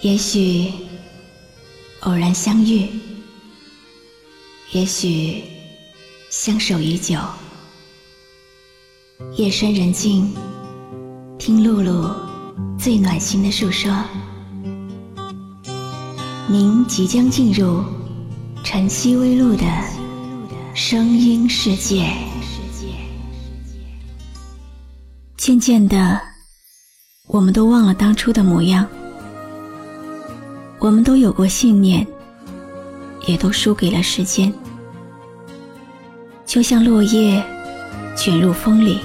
也许偶然相遇，也许相守已久。夜深人静，听露露最暖心的诉说。您即将进入晨曦微露的声音世界。渐渐的，我们都忘了当初的模样。我们都有过信念，也都输给了时间。就像落叶卷入风里，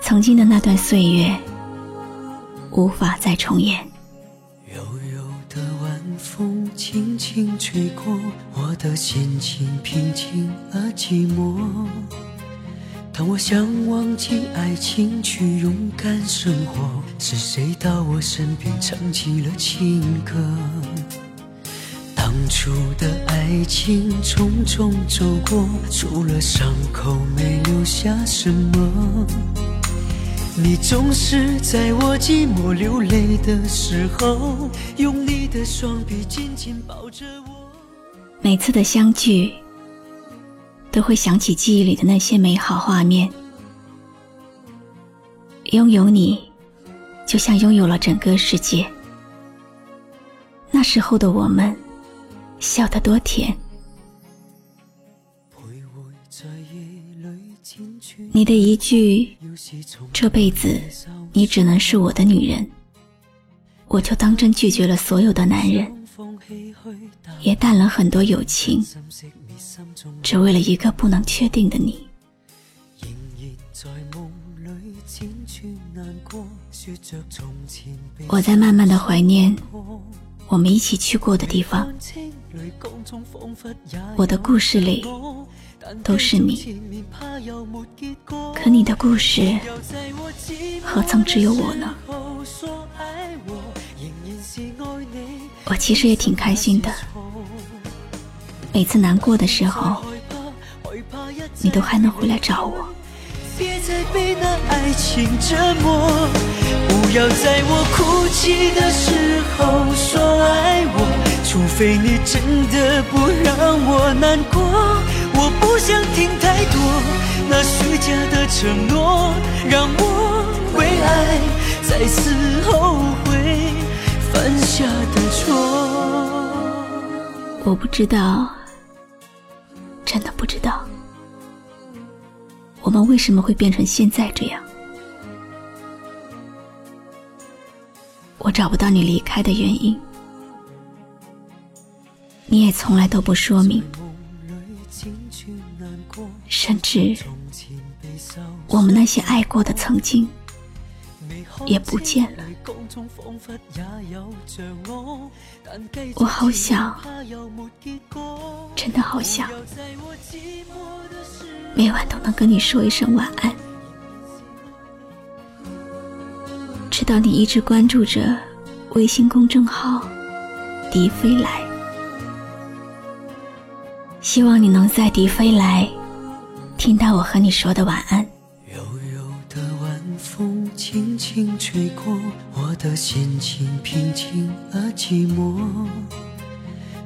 曾经的那段岁月无法再重演。柔柔的晚风轻轻吹过，我的心情平静而寂寞。当我想忘记爱情，去勇敢生活，是谁到我身边唱起了情歌？当初的爱情匆匆走过，除了伤口没留下什么。你总是在我寂寞流泪的时候，用你的双臂紧紧抱着我。每次的相聚。都会想起记忆里的那些美好画面。拥有你，就像拥有了整个世界。那时候的我们，笑得多甜。你的一句“这辈子你只能是我的女人”，我就当真拒绝了所有的男人，也淡了很多友情。只为了一个不能确定的你。我在慢慢的怀念我们一起去过的地方。我的故事里都是你，可你的故事何曾只有我呢？我其实也挺开心的。每次难过的时候，你都还能回来找我。别再被那爱情折磨，不要在我哭泣的时候说爱我，除非你真的不让我难过。我不想听太多那虚假的承诺，让我为爱再次后悔犯下的错。我不知道。真的不知道，我们为什么会变成现在这样。我找不到你离开的原因，你也从来都不说明，甚至我们那些爱过的曾经也不见了。我好想，真的好想，每晚都能跟你说一声晚安。知道你一直关注着微信公众号“迪飞来”，希望你能在“迪飞来”听到我和你说的晚安。轻轻吹过，我的心情平静而寂寞。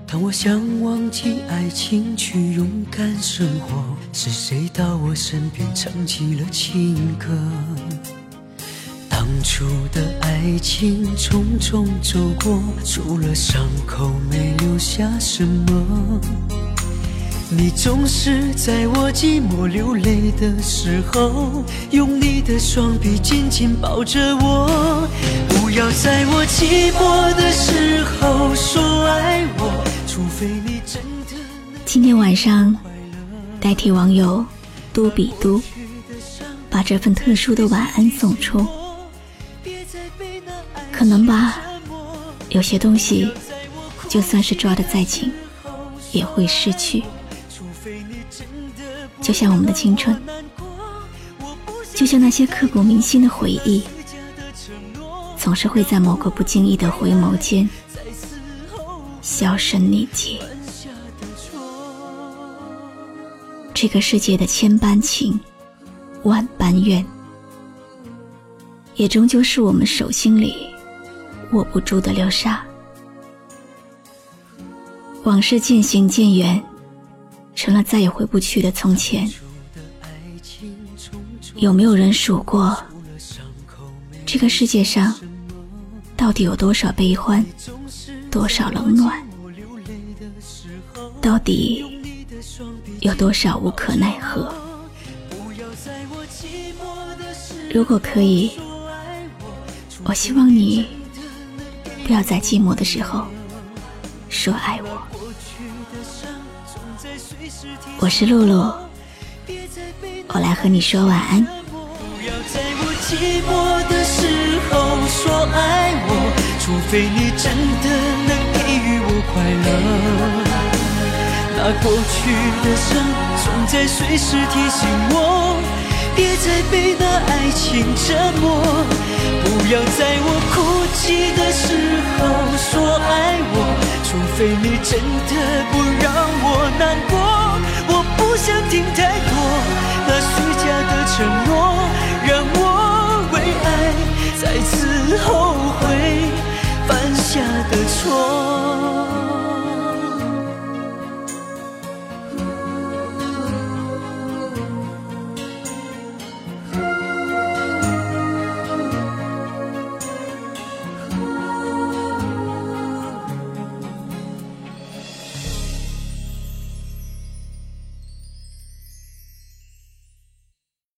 当我想忘记爱情，去勇敢生活，是谁到我身边唱起了情歌？当初的爱情匆匆走过，除了伤口没留下什么。你总是在我寂寞流泪的时候，用你的双臂紧紧抱着我。不要在我寂寞的时候说爱我，除非你真的。今天晚上，代替网友嘟比嘟，把这份特殊的晚安送出。可能吧，有些东西，就算是抓得再紧，也会失去。就像我们的青春，就像那些刻骨铭心的回忆，总是会在某个不经意的回眸间销声匿迹。这个世界的千般情，万般怨，也终究是我们手心里握不住的流沙。往事渐行渐远，成了再也回不去的从前。有没有人数过，这个世界上到底有多少悲欢，多少冷暖？到底有多少无可奈何？如果可以，我希望你不要在寂寞的时候说爱我。我是露露。我来和你说晚安不要在我寂寞的时候说爱我除非你真的能给予我快乐那过去的伤总在随时提醒我别再被那爱情折磨不要在我哭泣的时候说爱我除非你真的不让我难过听太多那虚假的承诺让我为爱再次后悔犯下的错。